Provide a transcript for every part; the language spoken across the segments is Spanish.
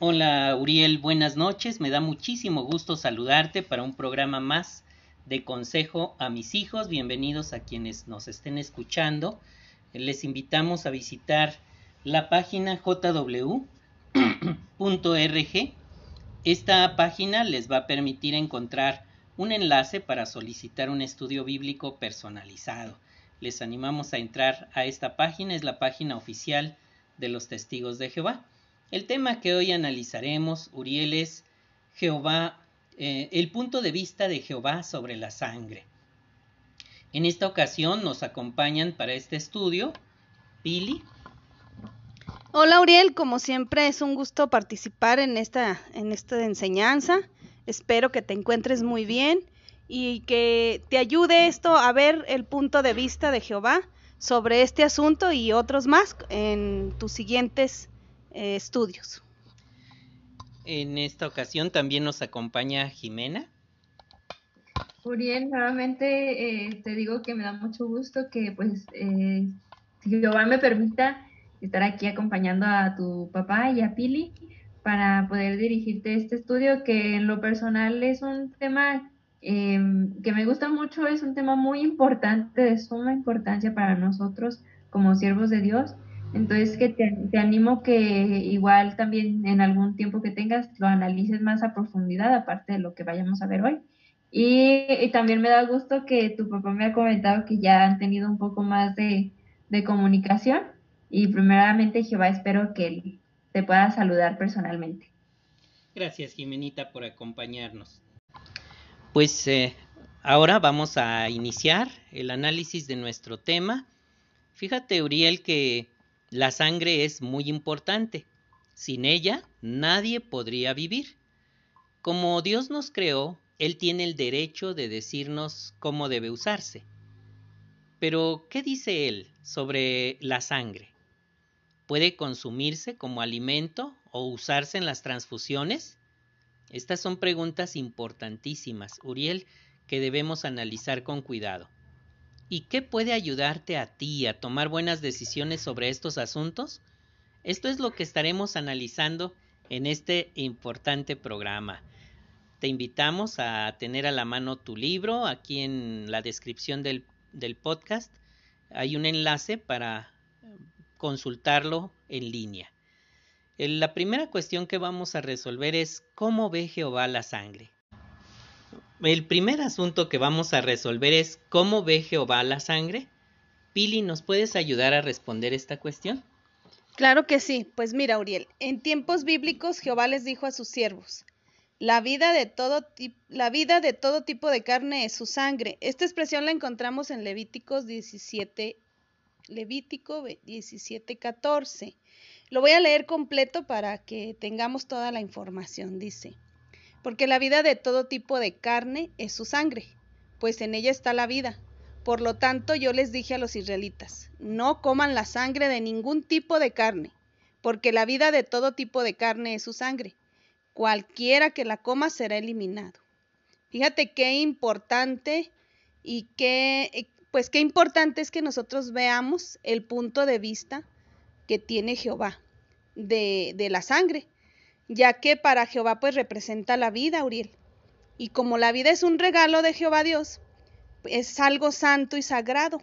Hola Uriel, buenas noches. Me da muchísimo gusto saludarte para un programa más de consejo a mis hijos. Bienvenidos a quienes nos estén escuchando. Les invitamos a visitar la página jw.rg. Esta página les va a permitir encontrar un enlace para solicitar un estudio bíblico personalizado. Les animamos a entrar a esta página, es la página oficial de los testigos de Jehová. El tema que hoy analizaremos, Uriel, es Jehová, eh, el punto de vista de Jehová sobre la sangre. En esta ocasión nos acompañan para este estudio Pili. Hola Uriel, como siempre es un gusto participar en esta, en esta enseñanza. Espero que te encuentres muy bien y que te ayude esto a ver el punto de vista de Jehová sobre este asunto y otros más en tus siguientes eh, estudios. En esta ocasión también nos acompaña Jimena. Uriel, nuevamente eh, te digo que me da mucho gusto que pues eh, Jehová me permita estar aquí acompañando a tu papá y a Pili para poder dirigirte este estudio que en lo personal es un tema em, que me gusta mucho, es un tema muy importante, de suma importancia para nosotros como siervos de Dios entonces, que te, animo que igual también en algún tiempo que tengas lo analices más a profundidad, aparte de lo que vayamos a ver hoy. Y, también me da gusto que tu papá me ha comentado que ya han tenido un poco más de, comunicación. Y primeramente, Jehová, espero que te pueda saludar personalmente. Gracias, Jimenita, por acompañarnos. Pues eh, ahora vamos a iniciar el análisis de nuestro tema. Fíjate, Uriel, que la sangre es muy importante. Sin ella nadie podría vivir. Como Dios nos creó, Él tiene el derecho de decirnos cómo debe usarse. Pero, ¿qué dice Él sobre la sangre? ¿Puede consumirse como alimento o usarse en las transfusiones? Estas son preguntas importantísimas, Uriel, que debemos analizar con cuidado. ¿Y qué puede ayudarte a ti a tomar buenas decisiones sobre estos asuntos? Esto es lo que estaremos analizando en este importante programa. Te invitamos a tener a la mano tu libro. Aquí en la descripción del, podcast hay un enlace para consultarlo en línea. La primera cuestión que vamos a resolver es ¿cómo ve Jehová la sangre? El primer asunto que vamos a resolver es ¿cómo ve Jehová la sangre? Pili, ¿nos puedes ayudar a responder esta cuestión? Claro que sí. Pues mira, Uriel, en tiempos bíblicos Jehová les dijo a sus siervos, la vida de todo, la vida de todo tipo de carne es su sangre. Esta expresión la encontramos en Levíticos 17, Levítico 17, 14. Lo voy a leer completo para que tengamos toda la información. Dice, porque la vida de todo tipo de carne es su sangre, pues en ella está la vida. Por lo tanto, yo les dije a los israelitas, no coman la sangre de ningún tipo de carne, porque la vida de todo tipo de carne es su sangre. Cualquiera que la coma será eliminado. Fíjate qué importante y qué, pues qué importante es que nosotros veamos el punto de vista que tiene Jehová de, de la sangre ya que para Jehová pues representa la vida, Uriel. Y como la vida es un regalo de Jehová Dios, es algo santo y sagrado.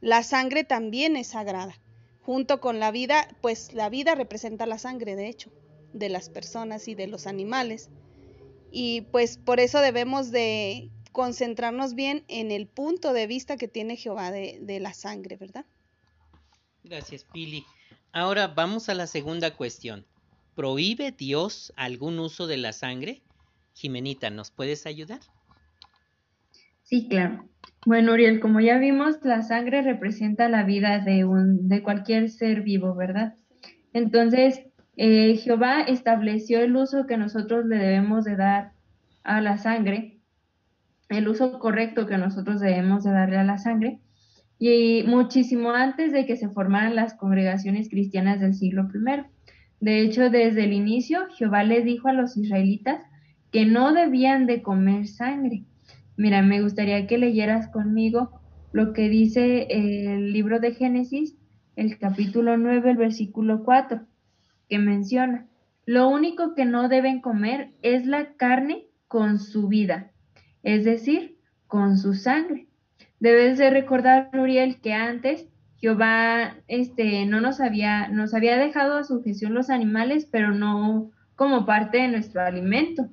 La sangre también es sagrada. Junto con la vida, pues la vida representa la sangre, de hecho, de las personas y de los animales. Y pues por eso debemos de concentrarnos bien en el punto de vista que tiene Jehová de, de la sangre, ¿verdad? Gracias, Pili. Ahora vamos a la segunda cuestión. ¿Prohíbe Dios algún uso de la sangre? Jimenita, ¿nos puedes ayudar? Sí, claro. Bueno, Uriel, como ya vimos, la sangre representa la vida de, un, de cualquier ser vivo, ¿verdad? Entonces, eh, Jehová estableció el uso que nosotros le debemos de dar a la sangre, el uso correcto que nosotros debemos de darle a la sangre, y muchísimo antes de que se formaran las congregaciones cristianas del siglo I. De hecho, desde el inicio, Jehová les dijo a los israelitas que no debían de comer sangre. Mira, me gustaría que leyeras conmigo lo que dice el libro de Génesis, el capítulo 9, el versículo 4, que menciona, lo único que no deben comer es la carne con su vida, es decir, con su sangre. Debes de recordar, Uriel, que antes Jehová este, no nos había, nos había dejado a sujeción los animales, pero no como parte de nuestro alimento.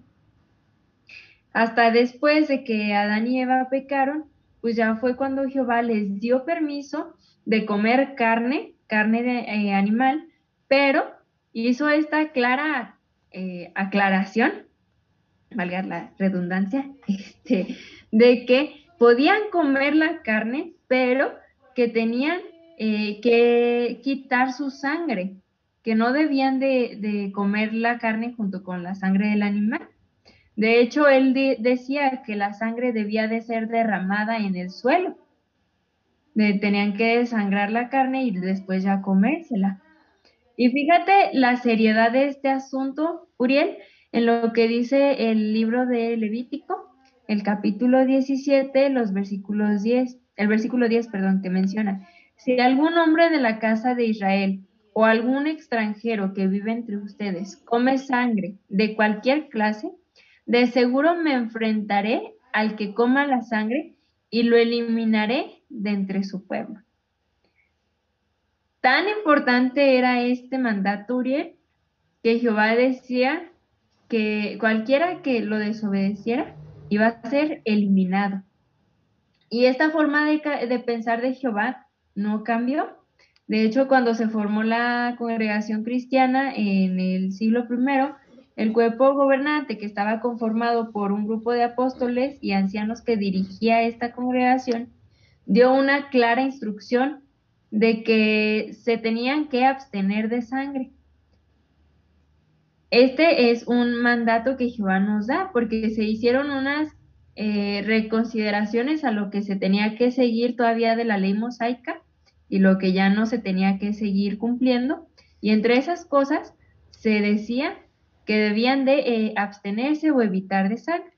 Hasta después de que Adán y Eva pecaron, pues ya fue cuando Jehová les dio permiso de comer carne, carne de eh, animal, pero hizo esta clara eh, aclaración, valga la redundancia, este, de que podían comer la carne, pero que tenían eh, que quitar su sangre, que no debían de, comer la carne junto con la sangre del animal. De hecho, él decía que la sangre debía de ser derramada en el suelo. tenían que desangrar la carne y después ya comérsela. Y fíjate la seriedad de este asunto, Uriel, en lo que dice el libro de Levítico, el capítulo 17, los versículos 10, el versículo 10, perdón, que menciona, si algún hombre de la casa de Israel o algún extranjero que vive entre ustedes come sangre de cualquier clase, de seguro me enfrentaré al que coma la sangre y lo eliminaré de entre su pueblo. Tan importante era este mandato, Uriel, que Jehová decía que cualquiera que lo desobedeciera iba a ser eliminado. Y esta forma de, de pensar de Jehová no cambió. De hecho, cuando se formó la congregación cristiana en el siglo I, el cuerpo gobernante, que estaba conformado por un grupo de apóstoles y ancianos que dirigía esta congregación, dio una clara instrucción de que se tenían que abstener de sangre. Este es un mandato que Jehová nos da, porque se hicieron unas eh, reconsideraciones a lo que se tenía que seguir todavía de la ley mosaica y lo que ya no se tenía que seguir cumpliendo. Y entre esas cosas se decía que debían de eh, abstenerse o evitar de sangre.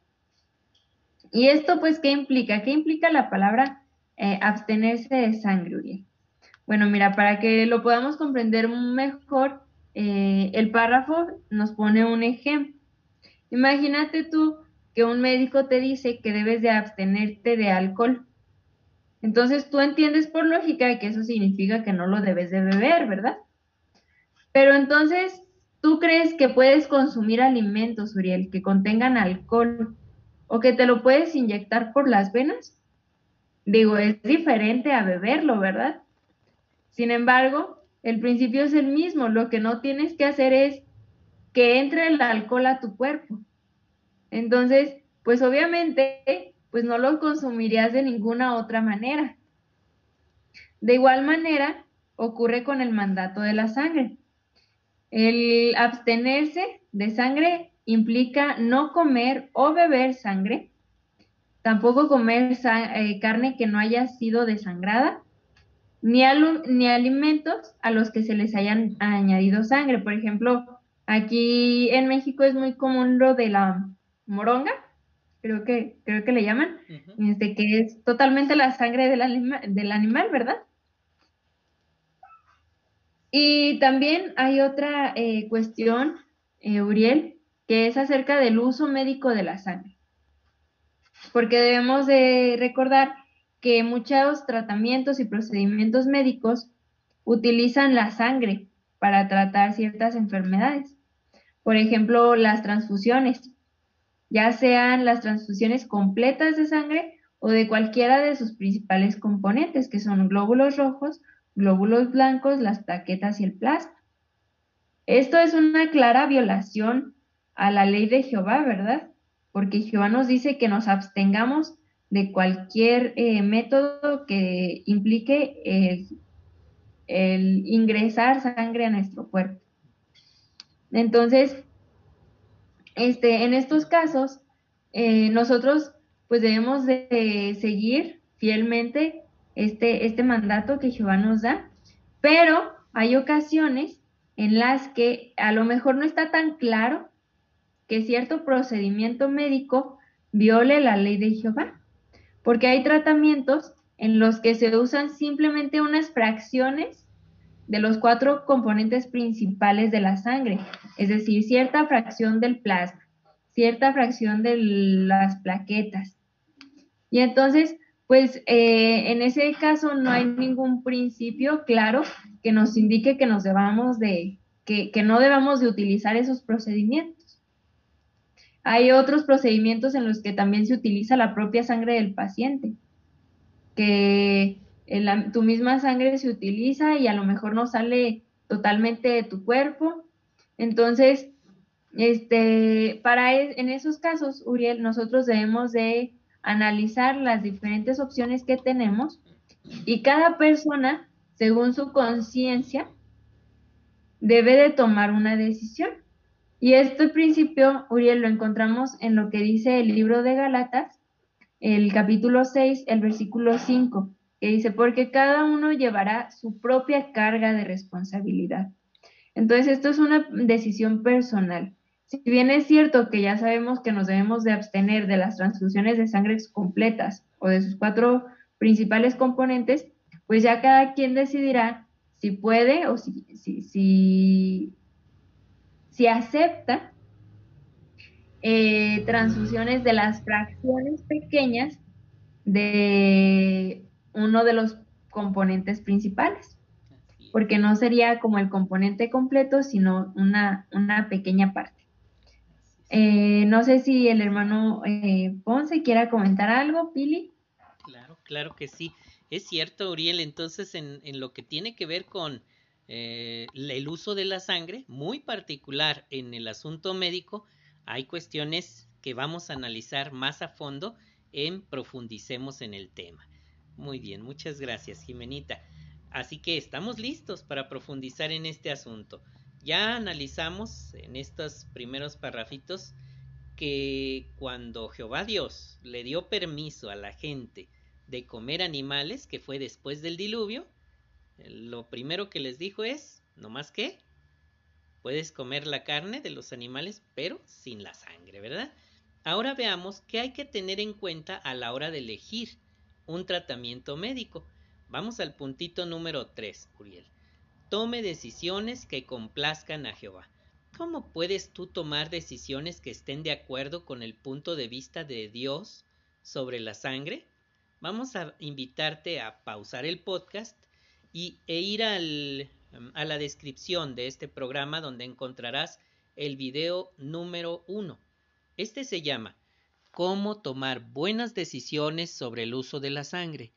¿Y esto pues qué implica? ¿Qué implica la palabra eh, abstenerse de sangre, Uriel? Bueno, mira, para que lo podamos comprender mejor, eh, el párrafo nos pone un ejemplo. Imagínate tú que un médico te dice que debes de abstenerte de alcohol. Entonces tú entiendes por lógica que eso significa que no lo debes de beber, ¿verdad? Pero entonces, ¿tú crees que puedes consumir alimentos, Uriel, que contengan alcohol o que te lo puedes inyectar por las venas? Digo, es diferente a beberlo, ¿verdad? Sin embargo, el principio es el mismo. Lo que no tienes que hacer es que entre el alcohol a tu cuerpo. Entonces, pues obviamente, pues no lo consumirías de ninguna otra manera. De igual manera, ocurre con el mandato de la sangre. El abstenerse de sangre implica no comer o beber sangre, tampoco comer eh, carne que no haya sido desangrada, ni, ni alimentos a los que se les hayan añadido sangre. Por ejemplo, aquí en México es muy común lo de la moronga, creo que, creo que le llaman, este, que es totalmente la sangre del, del animal, ¿verdad? Y también hay otra eh, cuestión, eh, Uriel, que es acerca del uso médico de la sangre. Porque debemos de recordar que muchos tratamientos y procedimientos médicos utilizan la sangre para tratar ciertas enfermedades. Por ejemplo, las transfusiones, ya sean las transfusiones completas de sangre o de cualquiera de sus principales componentes, que son glóbulos rojos, glóbulos blancos, las plaquetas y el plasma. Esto es una clara violación a la ley de Jehová, ¿verdad? Porque Jehová nos dice que nos abstengamos de cualquier eh, método que implique el, ingresar sangre a nuestro cuerpo. Entonces, este, en estos casos, eh, nosotros pues debemos de seguir fielmente este, este mandato que Jehová nos da, pero hay ocasiones en las que a lo mejor no está tan claro que cierto procedimiento médico viole la ley de Jehová porque hay tratamientos en los que se usan simplemente unas fracciones de los cuatro componentes principales de la sangre, es decir, cierta fracción del plasma, cierta fracción de las plaquetas. Y entonces, pues eh, en ese caso no hay ningún principio claro que nos indique que que no debamos de utilizar esos procedimientos. Hay otros procedimientos en los que también se utiliza la propia sangre del paciente, que tu misma sangre se utiliza y a lo mejor no sale totalmente de tu cuerpo. Entonces, este, para en esos casos, Uriel, nosotros debemos de analizar las diferentes opciones que tenemos y cada persona, según su conciencia, debe de tomar una decisión. Y este principio, Uriel, lo encontramos en lo que dice el libro de Galatas, el capítulo 6, el versículo 5 que dice, porque cada uno llevará su propia carga de responsabilidad. Entonces, esto es una decisión personal. Si bien es cierto que ya sabemos que nos debemos de abstener de las transfusiones de sangre completas o de sus cuatro principales componentes, pues ya cada quien decidirá si puede o si, si, si, acepta eh, transfusiones de las fracciones pequeñas de uno de los componentes principales, porque no sería como el componente completo, sino una, una pequeña parte. Eh, no sé si el hermano eh, Ponce quiera comentar algo, Pili. Claro, claro que sí. Es cierto, Uriel, entonces en, en lo que tiene que ver con eh, el uso de la sangre, muy particular en el asunto médico, hay cuestiones que vamos a analizar más a fondo en profundicemos en el tema. Muy bien, muchas gracias, Jimenita. Así que estamos listos para profundizar en este asunto. Ya analizamos en estos primeros parrafitos que cuando Jehová Dios le dio permiso a la gente de comer animales, que fue después del diluvio, lo primero que les dijo es, no más que, puedes comer la carne de los animales, pero sin la sangre, ¿verdad? Ahora veamos qué hay que tener en cuenta a la hora de elegir un tratamiento médico. Vamos al puntito número 3, Uriel. Tome decisiones que complazcan a Jehová. ¿Cómo puedes tú tomar decisiones que estén de acuerdo con el punto de vista de Dios sobre la sangre? Vamos a invitarte a pausar el podcast y, e ir al, a la descripción de este programa donde encontrarás el video número 1. Este se llama cómo tomar buenas decisiones sobre el uso de la sangre.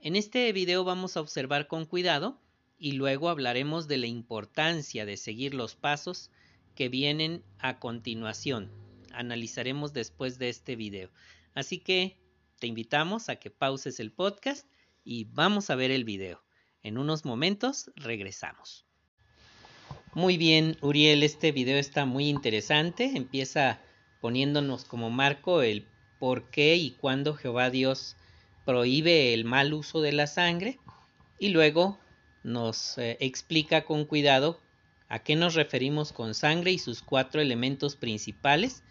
En este video vamos a observar con cuidado y luego hablaremos de la importancia de seguir los pasos que vienen a continuación. Analizaremos después de este video. Así que te invitamos a que pauses el podcast y vamos a ver el video. En unos momentos regresamos. Muy bien, Uriel, este video está muy interesante. Empieza poniéndonos como marco el por qué y cuándo Jehová Dios prohíbe el mal uso de la sangre y luego nos eh, explica con cuidado a qué nos referimos con sangre y sus cuatro elementos principales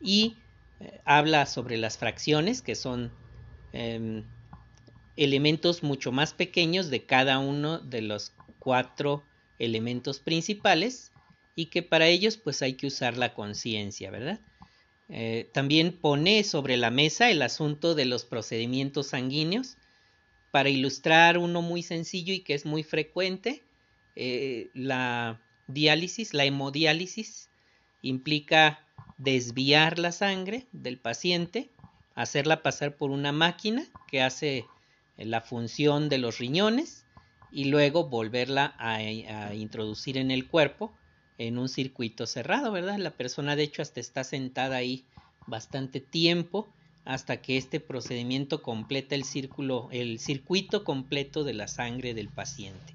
y eh, habla sobre las fracciones que son em, elementos mucho más pequeños de cada uno de los cuatro elementos principales y que para ellos pues hay que usar la conciencia, ¿verdad? Eh, también pone sobre la mesa el asunto de los procedimientos sanguíneos para ilustrar uno muy sencillo y que es muy frecuente. Eh, la diálisis, la hemodiálisis, implica desviar la sangre del paciente, hacerla pasar por una máquina que hace la función de los riñones y luego volverla a introducir en el cuerpo en un circuito cerrado, ¿verdad? La persona de hecho hasta está sentada ahí bastante tiempo hasta que este procedimiento completa el círculo, el circuito completo de la sangre del paciente.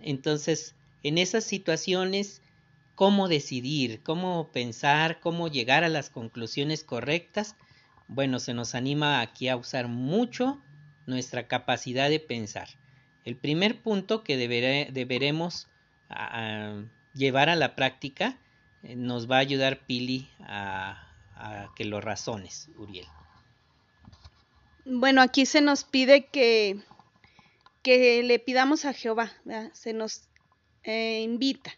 Entonces, en esas situaciones, ¿cómo decidir? ¿Cómo pensar? ¿Cómo llegar a las conclusiones correctas? Bueno, se nos anima aquí a usar mucho nuestra capacidad de pensar. El primer punto que deberemos llevar a la práctica, eh, nos va a ayudar Pili a, que lo razones, Uriel. Bueno, aquí se nos pide que que le pidamos a Jehová, se nos eh, invita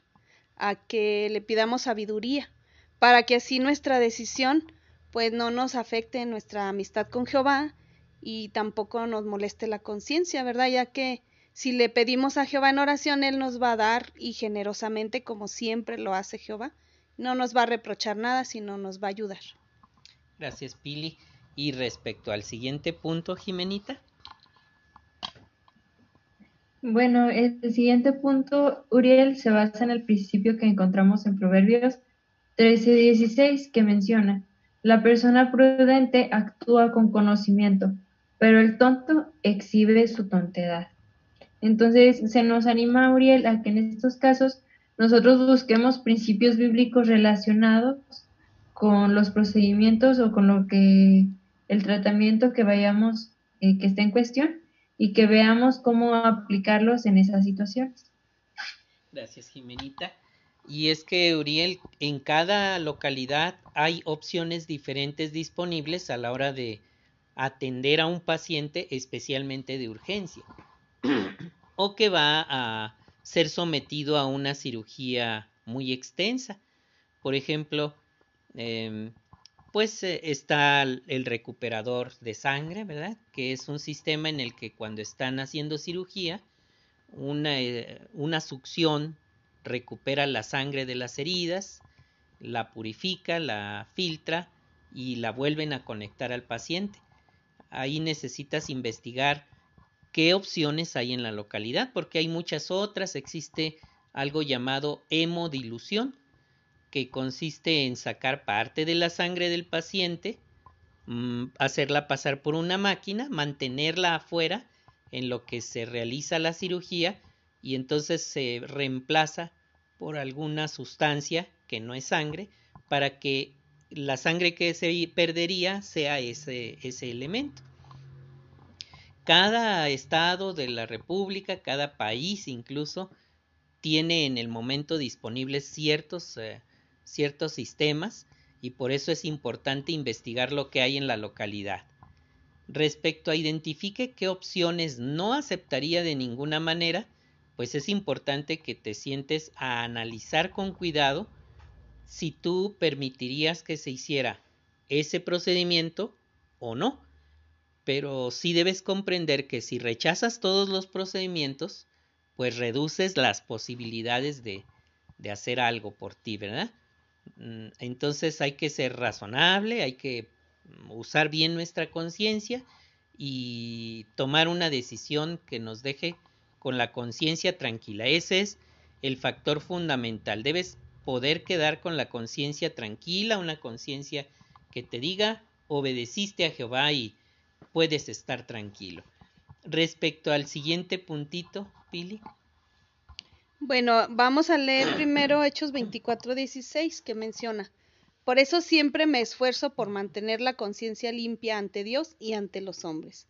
a que le pidamos sabiduría para que así nuestra decisión pues no nos afecte nuestra amistad con Jehová y tampoco nos moleste la conciencia, ¿verdad? Ya que si le pedimos a Jehová en oración, Él nos va a dar y generosamente, como siempre lo hace Jehová, no nos va a reprochar nada, sino nos va a ayudar. Gracias, Pili. Y respecto al siguiente punto, Jimenita. Bueno, el siguiente punto, Uriel, se basa en el principio que encontramos en Proverbios 13:16, que menciona, la persona prudente actúa con conocimiento, pero el tonto exhibe su tontedad. Entonces, se nos anima, Uriel, a que en estos casos nosotros busquemos principios bíblicos relacionados con los procedimientos o con lo que el tratamiento que vayamos eh, que esté en cuestión y que veamos cómo aplicarlos en esas situaciones. Gracias, Jimenita. Y es que, Uriel, en cada localidad hay opciones diferentes disponibles a la hora de atender a un paciente especialmente de urgencia o que va a ser sometido a una cirugía muy extensa. Por ejemplo, em, pues eh, está el recuperador de sangre, ¿verdad? Que es un sistema en el que cuando están haciendo cirugía, una, eh, una succión recupera la sangre de las heridas, la purifica, la filtra y la vuelven a conectar al paciente. Ahí necesitas investigar qué opciones hay en la localidad, porque hay muchas otras. Existe algo llamado hemodilución, que consiste en sacar parte de la sangre del paciente, mm, hacerla pasar por una máquina, mantenerla afuera en lo que se realiza la cirugía y entonces se reemplaza por alguna sustancia que no es sangre para que la sangre que se perdería sea ese, ese elemento. Cada estado de la República, cada país incluso, tiene en el momento disponibles ciertos eh, ciertos sistemas y por eso es importante investigar lo que hay en la localidad. Respecto a identifique qué opciones no aceptaría de ninguna manera, pues es importante que te sientes a analizar con cuidado si tú permitirías que se hiciera ese procedimiento o no. Pero sí debes comprender que si rechazas todos los procedimientos, pues reduces las posibilidades de, de hacer algo por ti, ¿verdad? Mm, entonces hay que ser razonable, hay que usar bien nuestra conciencia y tomar una decisión que nos deje con la conciencia tranquila. Ese es el factor fundamental. Debes poder quedar con la conciencia tranquila, una conciencia que te diga, obedeciste a Jehová y puedes estar tranquilo. Respecto al siguiente puntito, Pili. Bueno, vamos a leer primero Hechos 24, 16, que menciona, por eso siempre me esfuerzo por mantener la conciencia limpia ante Dios y ante los hombres.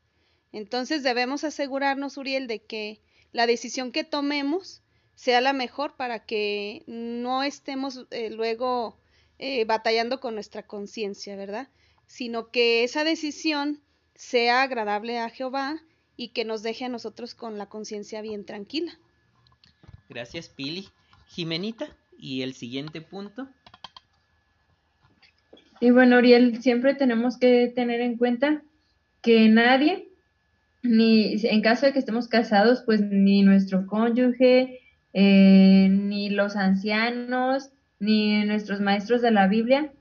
Entonces debemos asegurarnos, Uriel, de que la decisión que tomemos sea la mejor para que no estemos eh, luego eh, batallando con nuestra conciencia, ¿verdad? Sino que esa decisión sea agradable a Jehová y que nos deje a nosotros con la conciencia bien tranquila. Gracias, Pili. Jimenita, ¿y el siguiente punto? Y bueno, Oriel, siempre tenemos que tener en cuenta que nadie, ni en caso de que estemos casados, pues ni nuestro cónyuge, eh, ni los ancianos, ni nuestros maestros de la Biblia,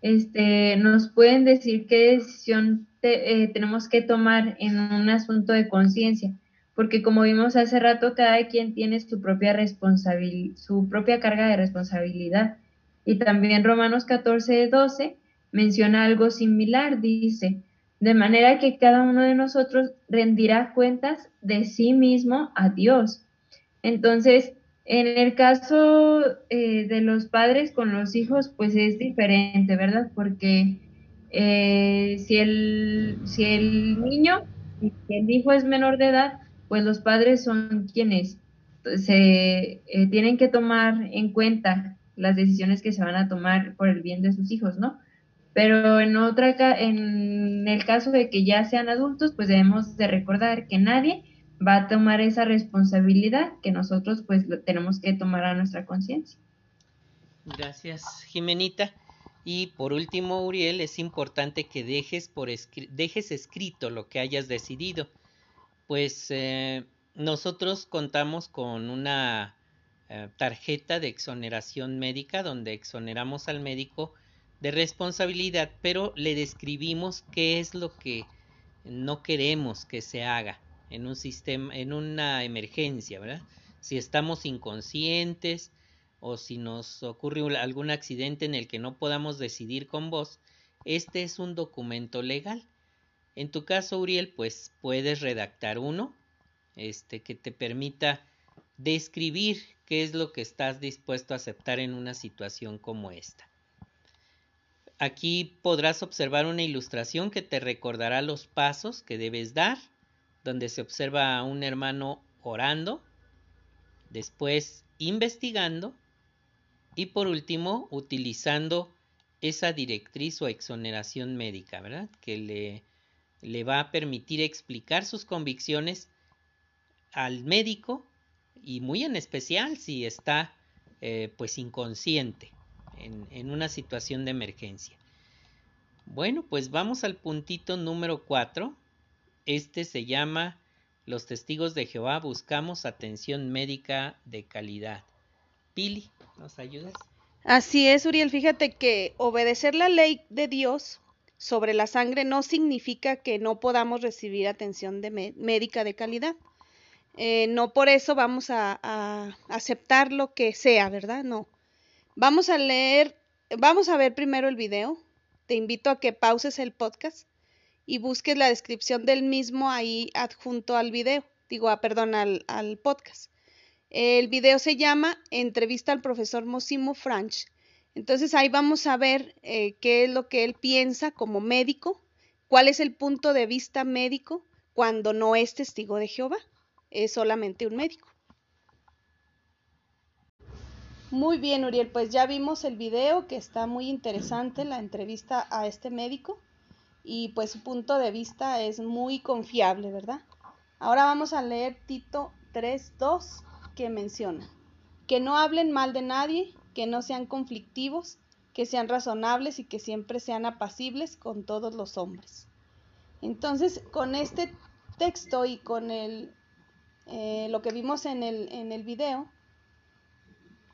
este, nos pueden decir qué decisión eh, tenemos que tomar en un asunto de conciencia porque como vimos hace rato, cada quien tiene su propia responsabilidad, su propia carga de responsabilidad. Y también Romanos 14, 12 menciona algo similar, dice, de manera que cada uno de nosotros rendirá cuentas de sí mismo a Dios. Entonces, en el caso eh, de los padres con los hijos, pues es diferente, ¿verdad? Porque eh, si, el, si el niño, si el hijo es menor de edad, pues los padres son quienes se eh, tienen que tomar en cuenta las decisiones que se van a tomar por el bien de sus hijos, ¿no? Pero en otra en el caso de que ya sean adultos, pues debemos de recordar que nadie va a tomar esa responsabilidad que nosotros pues tenemos que tomar a nuestra conciencia. Gracias, Jimenita. Y por último, Uriel, es importante que dejes, por dejes escrito lo que hayas decidido. Pues eh, nosotros contamos con una eh, tarjeta de exoneración médica donde exoneramos al médico de responsabilidad, pero le describimos qué es lo que no queremos que se haga en un sistema, en una emergencia, ¿verdad? Si estamos inconscientes, o si nos ocurre algún accidente en el que no podamos decidir con vos, este es un documento legal. En tu caso, Uriel, pues puedes redactar uno este, que te permita describir qué es lo que estás dispuesto a aceptar en una situación como esta. Aquí podrás observar una ilustración que te recordará los pasos que debes dar, donde se observa a un hermano orando, después investigando y por último, utilizando esa directriz o exoneración médica, ¿verdad? Que le, le va a permitir explicar sus convicciones al médico y muy en especial si está eh, pues inconsciente en, en, una situación de emergencia. Bueno, pues vamos al puntito número 4. Este se llama Los testigos de Jehová buscamos atención médica de calidad. ¿Nos ayudas? Así es, Uriel. Fíjate que obedecer la ley de Dios sobre la sangre no significa que no podamos recibir atención de médica de calidad. Eh, no por eso vamos a, a, aceptar lo que sea, ¿verdad? No. Vamos a leer, vamos a ver primero el video. Te invito a que pauses el podcast y busques la descripción del mismo ahí adjunto al video. Digo, ah, perdón, al, al podcast. El video se llama Entrevista al profesor Mosimo Franch. Entonces ahí vamos a ver eh, qué es lo que él piensa como médico, cuál es el punto de vista médico cuando no es testigo de Jehová, es solamente un médico. Muy bien, Uriel, pues ya vimos el video que está muy interesante, la entrevista a este médico y pues su punto de vista es muy confiable, ¿verdad? Ahora vamos a leer Tito 3.2 que menciona. Que no hablen mal de nadie, que no sean conflictivos, que sean razonables y que siempre sean apacibles con todos los hombres. Entonces, con este texto y con el, eh, lo que vimos en el, en el video,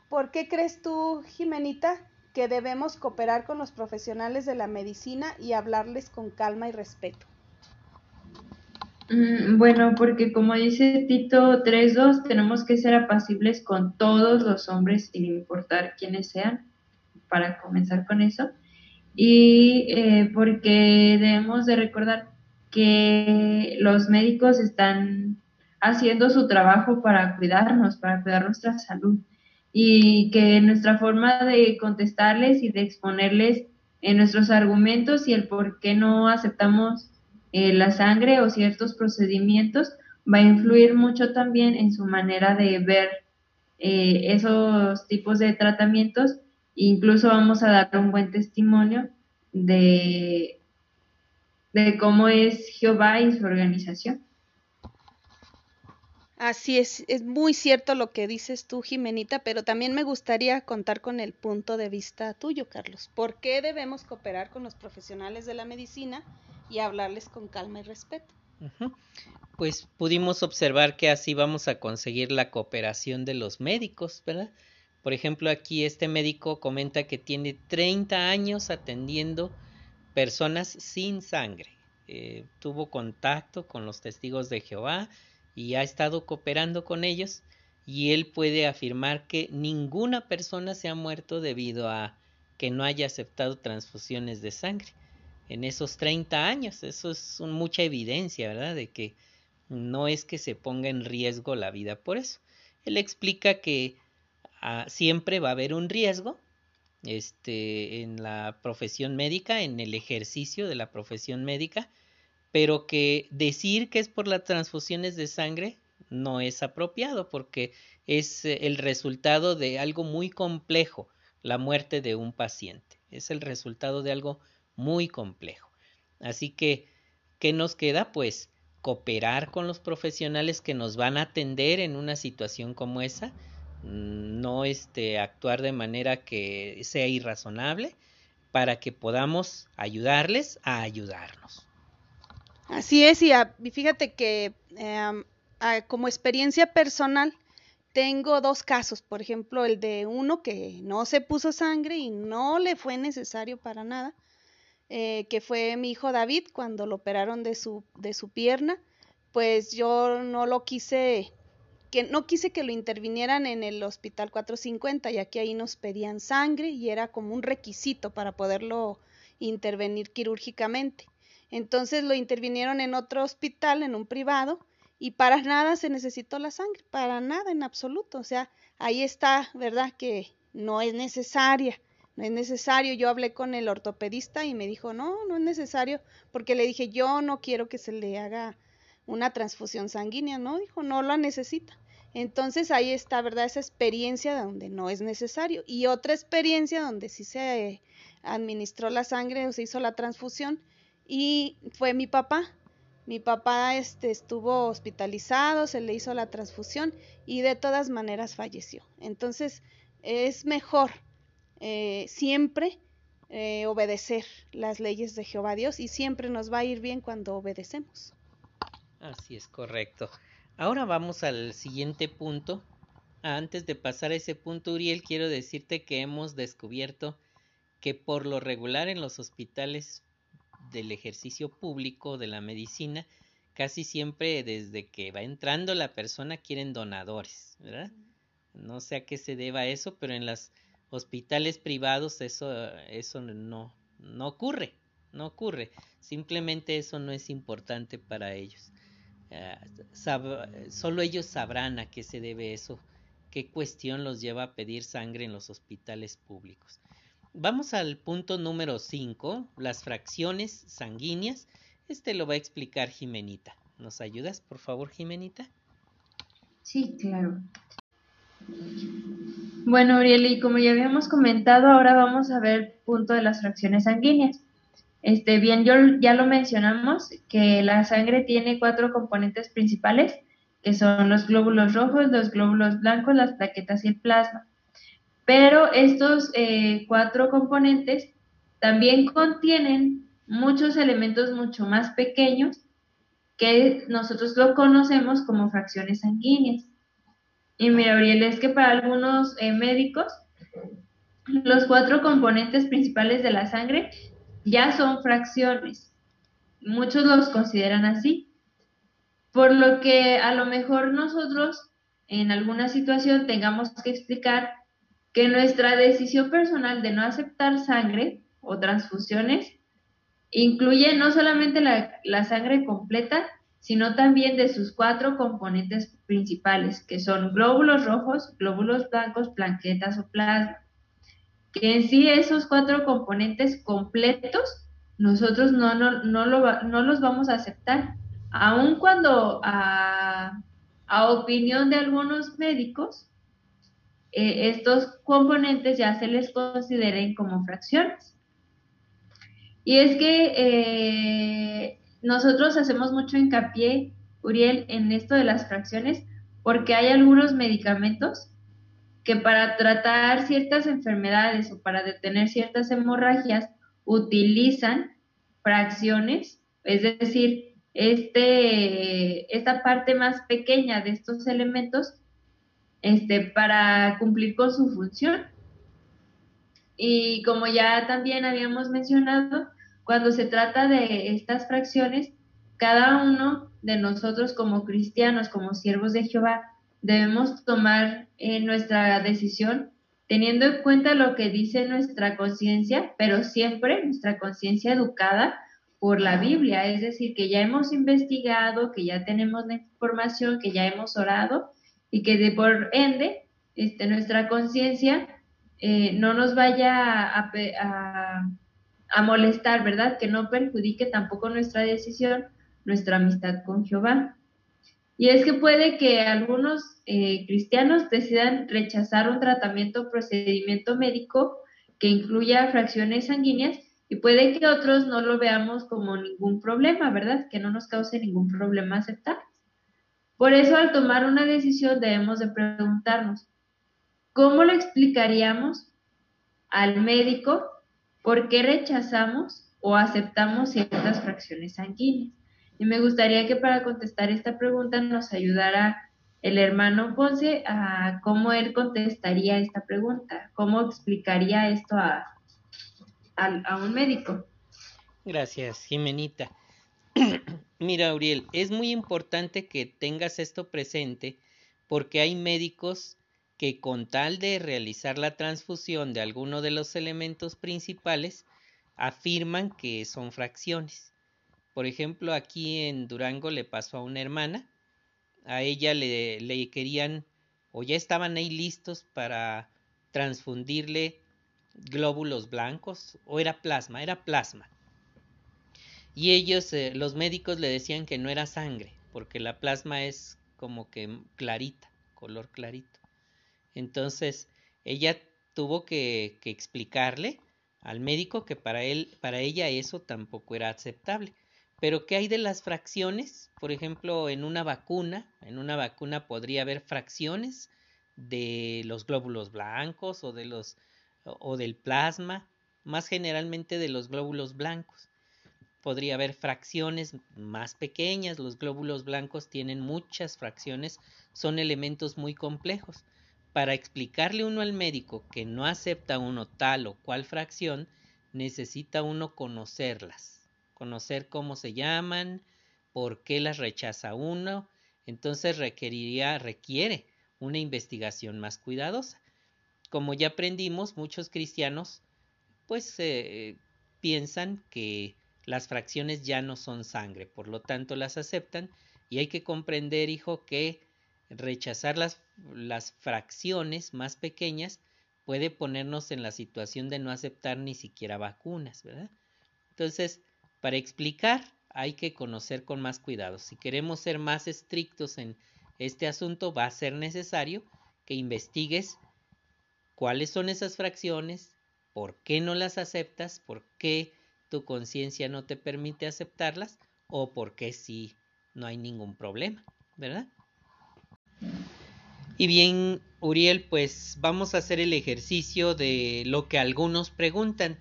¿por qué crees tú, Jimenita, que debemos cooperar con los profesionales de la medicina y hablarles con calma y respeto? Mm, bueno, porque como dice Tito 3.2, tenemos que ser apacibles con todos los hombres sin importar quiénes sean, para comenzar con eso. Y eh, porque debemos de recordar que los médicos están haciendo su trabajo para cuidarnos, para cuidar nuestra salud. Y que nuestra forma de contestarles y de exponerles en nuestros argumentos y el por qué no aceptamos eh, la sangre o ciertos procedimientos va a influir mucho también en su manera de ver eh, esos tipos de tratamientos. Incluso vamos a dar un buen testimonio de, de cómo es Jehová y su organización. Así es, es muy cierto lo que dices tú, Jimenita, pero también me gustaría contar con el punto de vista tuyo, Carlos. ¿Por qué debemos cooperar con los profesionales de la medicina y hablarles con calma y respeto? Pues pudimos observar que así vamos a conseguir la cooperación de los médicos, ¿verdad? Por ejemplo, aquí este médico comenta que tiene 30 años atendiendo personas sin sangre. Eh, tuvo contacto con los testigos de Jehová, y ha estado cooperando con ellos y él puede afirmar que ninguna persona se ha muerto debido a que no haya aceptado transfusiones de sangre en esos 30 años. Eso es mucha evidencia, ¿verdad? De que no es que se ponga en riesgo la vida por eso. Él explica que ah, siempre va a haber un riesgo este, en la profesión médica, en el ejercicio de la profesión médica, pero que decir que es por las transfusiones de sangre no es apropiado porque es eh, el resultado de algo muy complejo, la muerte de un paciente. Es el resultado de algo muy complejo. Así que, ¿qué nos queda? Pues cooperar con los profesionales que nos van a atender en una situación como esa, no este actuar de manera que sea irrazonable para que podamos ayudarles a ayudarnos. Así es, y, fíjate que em, como experiencia personal tengo dos casos, por ejemplo, el de uno que no se puso sangre y no le fue necesario para nada, eh, que fue mi hijo David cuando lo operaron de su, de su pierna, pues yo no lo quise, que no quise que lo intervinieran en el hospital 450, ya que ahí nos pedían sangre y era como un requisito para poderlo intervenir quirúrgicamente. Entonces lo intervinieron en otro hospital, en un privado, y para nada se necesitó la sangre, para nada en absoluto. O sea, ahí está, ¿verdad? Que no es necesaria no es necesario. Yo hablé con el ortopedista y me dijo, no, no es necesario, porque le dije, yo no quiero que se le haga una transfusión sanguínea, ¿no? Dijo, no la necesita. Entonces ahí está, ¿verdad? Esa experiencia donde no es necesario. Y otra experiencia donde sí se administró la sangre o se hizo la transfusión y fue mi papá. Mi papá este, estuvo hospitalizado, se le hizo la transfusión y de todas maneras falleció. Entonces es mejor eh, siempre eh, obedecer las leyes de Jehová Dios y siempre nos va a ir bien cuando obedecemos. Así es correcto. Ahora vamos al siguiente punto. Antes de pasar a ese punto, Uriel, quiero decirte que hemos descubierto que por lo regular en los hospitales del ejercicio público de la medicina, casi siempre desde que va entrando la persona quieren donadores, ¿verdad? No sé a qué se deba eso, pero en las hospitales privados eso, eso no, no ocurre, no ocurre. Simplemente eso no es importante para ellos. Eh, solo ellos sabrán a qué se debe eso, qué cuestión los lleva a pedir sangre en los hospitales públicos. Vamos al punto número 5, las fracciones sanguíneas. Este lo va a explicar Jimenita. ¿Nos ayudas, por favor, Jimenita? Sí, claro. Bueno, Uriel, y como ya habíamos comentado, ahora vamos a ver el punto de las fracciones sanguíneas. Este, bien, yo, ya lo mencionamos, que la sangre tiene cuatro componentes principales, que son los glóbulos rojos, los glóbulos blancos, las plaquetas y el plasma. Pero estos eh, cuatro componentes también contienen muchos elementos mucho más pequeños que nosotros lo conocemos como fracciones sanguíneas. Y mira, Ariel, es que para algunos eh, médicos, los cuatro componentes principales de la sangre ya son fracciones. Muchos los consideran así. Por lo que a lo mejor nosotros en alguna situación tengamos que explicar que nuestra decisión personal de no aceptar sangre o transfusiones incluye no solamente la, sangre completa, sino también de sus cuatro componentes principales, que son glóbulos rojos, glóbulos blancos, plaquetas o plasma. Que en sí esos cuatro componentes completos nosotros no, no, los vamos a aceptar, aun cuando a, opinión de algunos médicos, eh, estos componentes ya se les consideren como fracciones. Y es que eh, nosotros hacemos mucho hincapié, Uriel, en esto de las fracciones, porque hay algunos medicamentos que para tratar ciertas enfermedades o para detener ciertas hemorragias utilizan fracciones, es decir, este, esta parte más pequeña de estos elementos este, para cumplir con su función. Y como ya también habíamos mencionado, cuando se trata de estas fracciones, cada uno de nosotros como cristianos, como siervos de Jehová, debemos tomar eh, nuestra decisión teniendo en cuenta lo que dice nuestra conciencia, pero siempre nuestra conciencia educada por la Biblia, es decir, que ya hemos investigado, que ya tenemos la información, que ya hemos orado y que de por ende este, nuestra conciencia eh, no nos vaya a, a molestar, ¿verdad? Que no perjudique tampoco nuestra decisión, nuestra amistad con Jehová. Y es que puede que algunos eh, cristianos decidan rechazar un tratamiento o procedimiento médico que incluya fracciones sanguíneas Y puede que otros no lo veamos como ningún problema, ¿verdad? Que no nos cause ningún problema aceptar. Por eso al tomar una decisión debemos de preguntarnos, ¿cómo le explicaríamos al médico por qué rechazamos o aceptamos ciertas fracciones sanguíneas? Y me gustaría que para contestar esta pregunta nos ayudara el hermano Ponce a cómo él contestaría esta pregunta, cómo explicaría esto a, a, un médico. Gracias, Jimenita. Mira, Uriel, es muy importante que tengas esto presente porque hay médicos que con tal de realizar la transfusión de alguno de los elementos principales afirman que son fracciones. Por ejemplo, aquí en Durango le pasó a una hermana, a ella le, le querían o ya estaban ahí listos para transfundirle glóbulos blancos o era plasma, era plasma. Y ellos, eh, los médicos le decían que no era sangre, porque la plasma es como que clarita, color clarito. Entonces, ella tuvo que, que explicarle al médico que para él, para ella eso tampoco era aceptable. Pero ¿qué hay de las fracciones? Por ejemplo, en una vacuna, en una vacuna podría haber fracciones de los glóbulos blancos o de los o del plasma, más generalmente de los glóbulos blancos. Podría haber fracciones más pequeñas, los glóbulos blancos tienen muchas fracciones, son elementos muy complejos. Para explicarle uno al médico que no acepta uno tal o cual fracción, necesita uno conocerlas, conocer cómo se llaman, por qué las rechaza uno, entonces requeriría, requiere una investigación más cuidadosa como ya aprendimos, muchos cristianos pues eh, piensan que las fracciones ya no son sangre, por lo tanto las aceptan y hay que comprender, hijo, que rechazar las, las fracciones más pequeñas puede ponernos en la situación de no aceptar ni siquiera vacunas, ¿verdad? Entonces, para explicar hay que conocer con más cuidado. Si queremos ser más estrictos en este asunto, va a ser necesario que investigues cuáles son esas fracciones, por qué no las aceptas, por qué tu conciencia no te permite aceptarlas o por qué sí no hay ningún problema, ¿verdad? Y bien, Uriel, pues vamos a hacer el ejercicio de lo que algunos preguntan.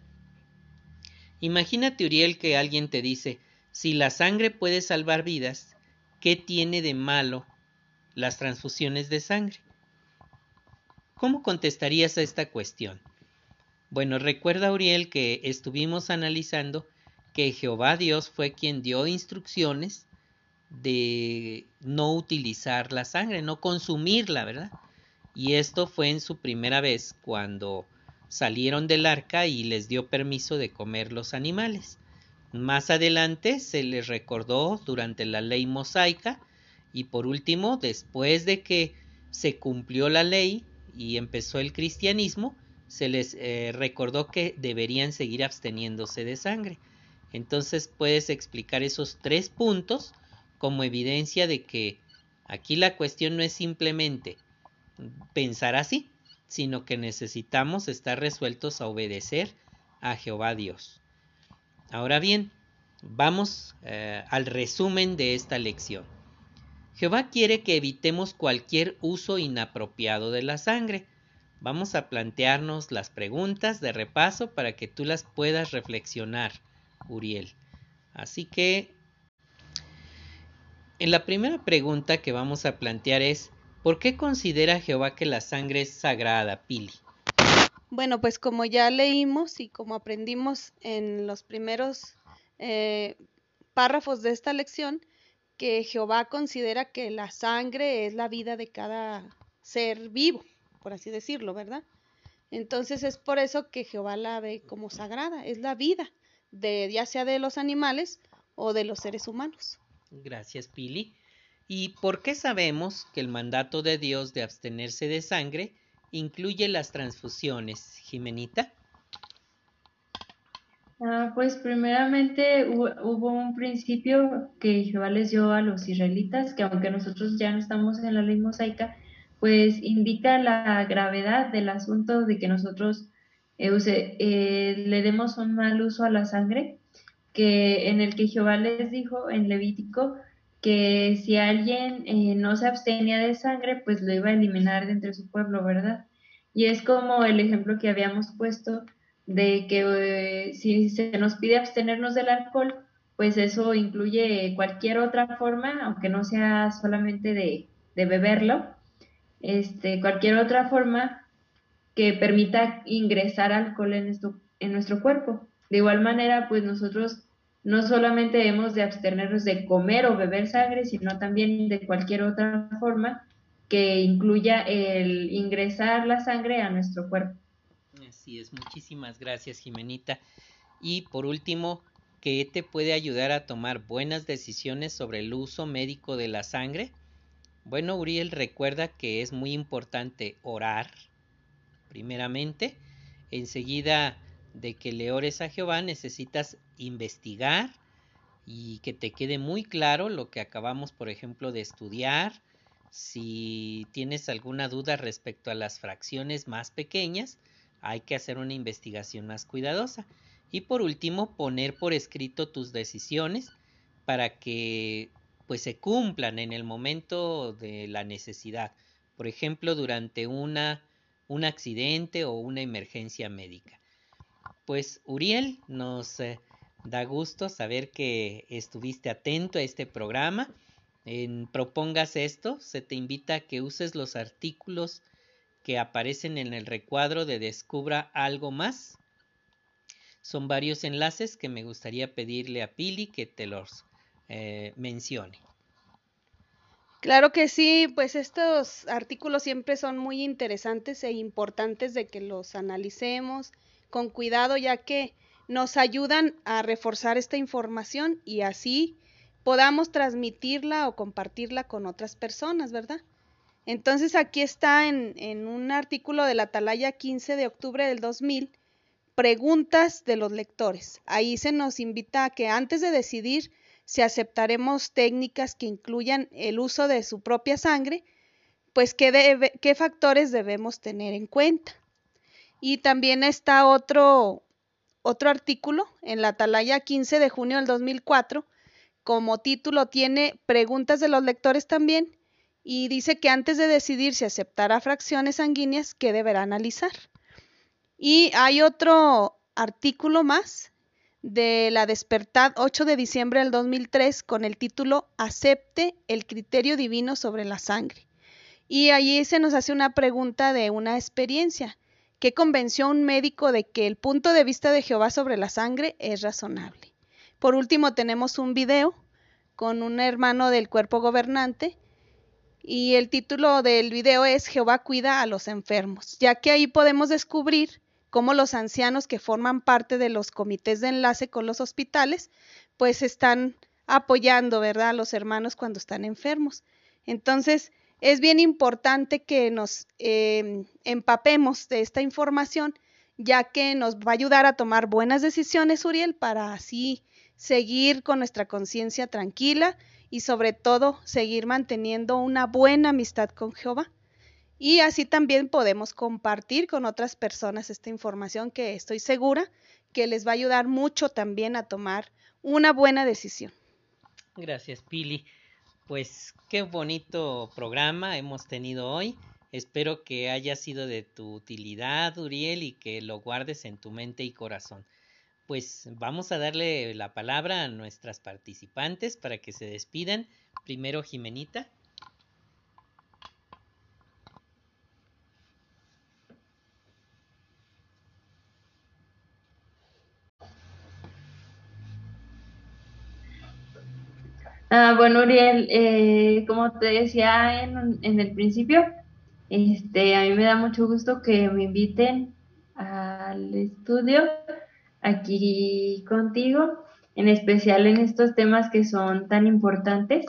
Imagínate, Uriel, que alguien te dice, si la sangre puede salvar vidas, ¿qué tiene de malo las transfusiones de sangre? ¿Cómo contestarías a esta cuestión? Bueno, recuerda, Uriel, que estuvimos analizando que Jehová Dios fue quien dio instrucciones de no utilizar la sangre, no consumirla, ¿verdad? Y esto fue en su primera vez cuando salieron del arca y les dio permiso de comer los animales. Más adelante se les recordó durante la ley mosaica y por último, después de que se cumplió la ley, y empezó el cristianismo, se les eh, recordó que deberían seguir absteniéndose de sangre. Entonces puedes explicar esos tres puntos como evidencia de que aquí la cuestión no es simplemente pensar así, sino que necesitamos estar resueltos a obedecer a Jehová Dios. Ahora bien, vamos eh, al resumen de esta lección. Jehová quiere que evitemos cualquier uso inapropiado de la sangre. Vamos a plantearnos las preguntas de repaso para que tú las puedas reflexionar, Uriel. Así que, en la primera pregunta que vamos a plantear es, ¿por qué considera Jehová que la sangre es sagrada, Pili? Bueno, pues como ya leímos y como aprendimos en los primeros eh, párrafos de esta lección, que Jehová considera que la sangre es la vida de cada ser vivo, por así decirlo, ¿verdad? Entonces es por eso que Jehová la ve como sagrada, es la vida, de, ya sea de los animales o de los seres humanos. Gracias, Pili. ¿Y por qué sabemos que el mandato de Dios de abstenerse de sangre incluye las transfusiones, Jimenita? Ah, pues primeramente hubo, un principio que Jehová les dio a los israelitas, que aunque nosotros ya no estamos en la ley mosaica, pues indica la gravedad del asunto de que nosotros eh, le demos un mal uso a la sangre, que en el que Jehová les dijo en Levítico que si alguien eh, no se abstenía de sangre, pues lo iba a eliminar de entre su pueblo, ¿verdad? Y es como el ejemplo que habíamos puesto de que eh, si se nos pide abstenernos del alcohol, pues eso incluye cualquier otra forma, aunque no sea solamente de beberlo, este, cualquier otra forma que permita ingresar alcohol en, esto, en nuestro cuerpo. De igual manera, pues nosotros no solamente hemos de abstenernos de comer o beber sangre, sino también de cualquier otra forma que incluya el ingresar la sangre a nuestro cuerpo. Así es, muchísimas gracias Jimenita. Y por último, ¿qué te puede ayudar a tomar buenas decisiones sobre el uso médico de la sangre? Bueno, Uriel recuerda que es muy importante orar, primeramente, enseguida de que le ores a Jehová necesitas investigar y que te quede muy claro lo que acabamos, por ejemplo, de estudiar. Si tienes alguna duda respecto a las fracciones más pequeñas, hay que hacer una investigación más cuidadosa. Y por último, poner por escrito tus decisiones para que pues se cumplan en el momento de la necesidad. Por ejemplo, durante una un accidente o una emergencia médica. Pues Uriel, nos eh, da gusto saber que estuviste atento a este programa. En Propongas esto, se te invita a que uses los artículos que aparecen en el recuadro de Descubra algo más. Son varios enlaces que me gustaría pedirle a Pili que te los eh, mencione. Claro que sí, pues estos artículos siempre son muy interesantes e importantes de que los analicemos con cuidado, ya que nos ayudan a reforzar esta información y así podamos transmitirla o compartirla con otras personas, ¿verdad? Entonces aquí está en, en un artículo de la Atalaya 15 de octubre del 2000, preguntas de los lectores. Ahí se nos invita a que antes de decidir si aceptaremos técnicas que incluyan el uso de su propia sangre, pues qué, factores debemos tener en cuenta. Y también está otro, otro artículo en la Atalaya 15 de junio del 2004. Como título tiene preguntas de los lectores también y dice que antes de decidir si aceptará fracciones sanguíneas, ¿qué deberá analizar? Y hay otro artículo más de la Despertad 8 de diciembre del 2003 con el título Acepte el criterio divino sobre la sangre. Y allí se nos hace una pregunta de una experiencia. ¿Qué convenció a un médico de que el punto de vista de Jehová sobre la sangre es razonable? Por último, tenemos un video con un hermano del cuerpo gobernante y el título del video es Jehová cuida a los enfermos, ya que ahí podemos descubrir cómo los ancianos que forman parte de los comités de enlace con los hospitales, pues están apoyando, ¿verdad?, a los hermanos cuando están enfermos. Entonces, es bien importante que nos em, empapemos de esta información, ya que nos va a ayudar a tomar buenas decisiones, Uriel, para así seguir con nuestra conciencia tranquila y sobre todo seguir manteniendo una buena amistad con Jehová. Y así también podemos compartir con otras personas esta información que estoy segura que les va a ayudar mucho también a tomar una buena decisión. Gracias, Pili. Pues qué bonito programa hemos tenido hoy. Espero que haya sido de tu utilidad, Uriel, y que lo guardes en tu mente y corazón. Pues vamos a darle la palabra a nuestras participantes para que se despidan. Primero, Jimenita. Ah, bueno, Uriel, eh, como te decía en, el principio, este, a mí me da mucho gusto que me inviten al estudio aquí contigo, en especial en estos temas que son tan importantes.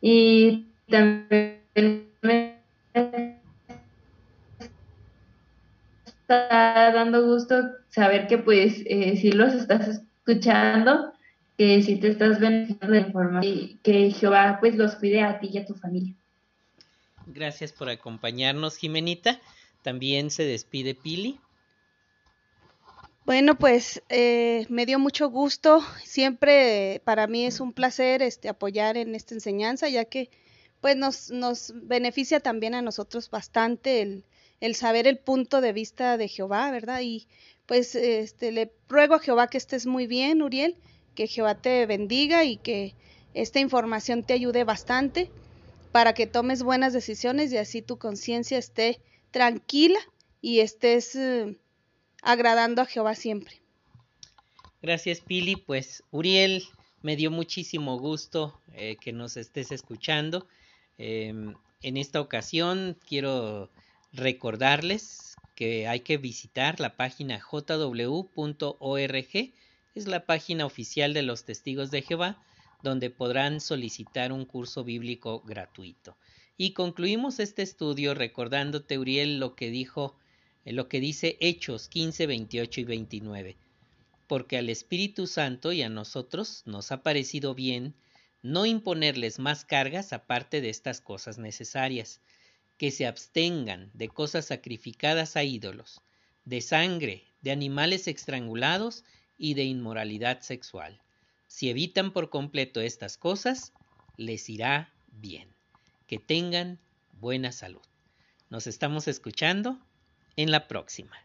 Y también me está dando gusto saber que pues eh, si los estás escuchando, que si te estás beneficiando de información y que Jehová pues los cuide a ti y a tu familia. Gracias por acompañarnos, Jimenita. También se despide Pili. Bueno, pues eh, me dio mucho gusto. Siempre para mí es un placer este, apoyar en esta enseñanza, ya que pues nos, nos beneficia también a nosotros bastante el, el saber el punto de vista de Jehová, ¿verdad? Y pues este, le ruego a Jehová que estés muy bien, Uriel, que Jehová te bendiga y que esta información te ayude bastante para que tomes buenas decisiones y así tu conciencia esté tranquila y estés eh, agradando a Jehová siempre. Gracias, Pili. Pues, Uriel, me dio muchísimo gusto eh, que nos estés escuchando. Em, en esta ocasión quiero recordarles que hay que visitar la página jw.org, es la página oficial de los testigos de Jehová, donde podrán solicitar un curso bíblico gratuito. Y concluimos este estudio recordándote, Uriel, lo que dijo, eh, lo que dice Hechos 15, 28 y 29. Porque al Espíritu Santo y a nosotros nos ha parecido bien no imponerles más cargas aparte de estas cosas necesarias, que se abstengan de cosas sacrificadas a ídolos, de sangre, de animales estrangulados y de inmoralidad sexual. Si evitan por completo estas cosas, les irá bien. Que tengan buena salud. Nos estamos escuchando en la próxima.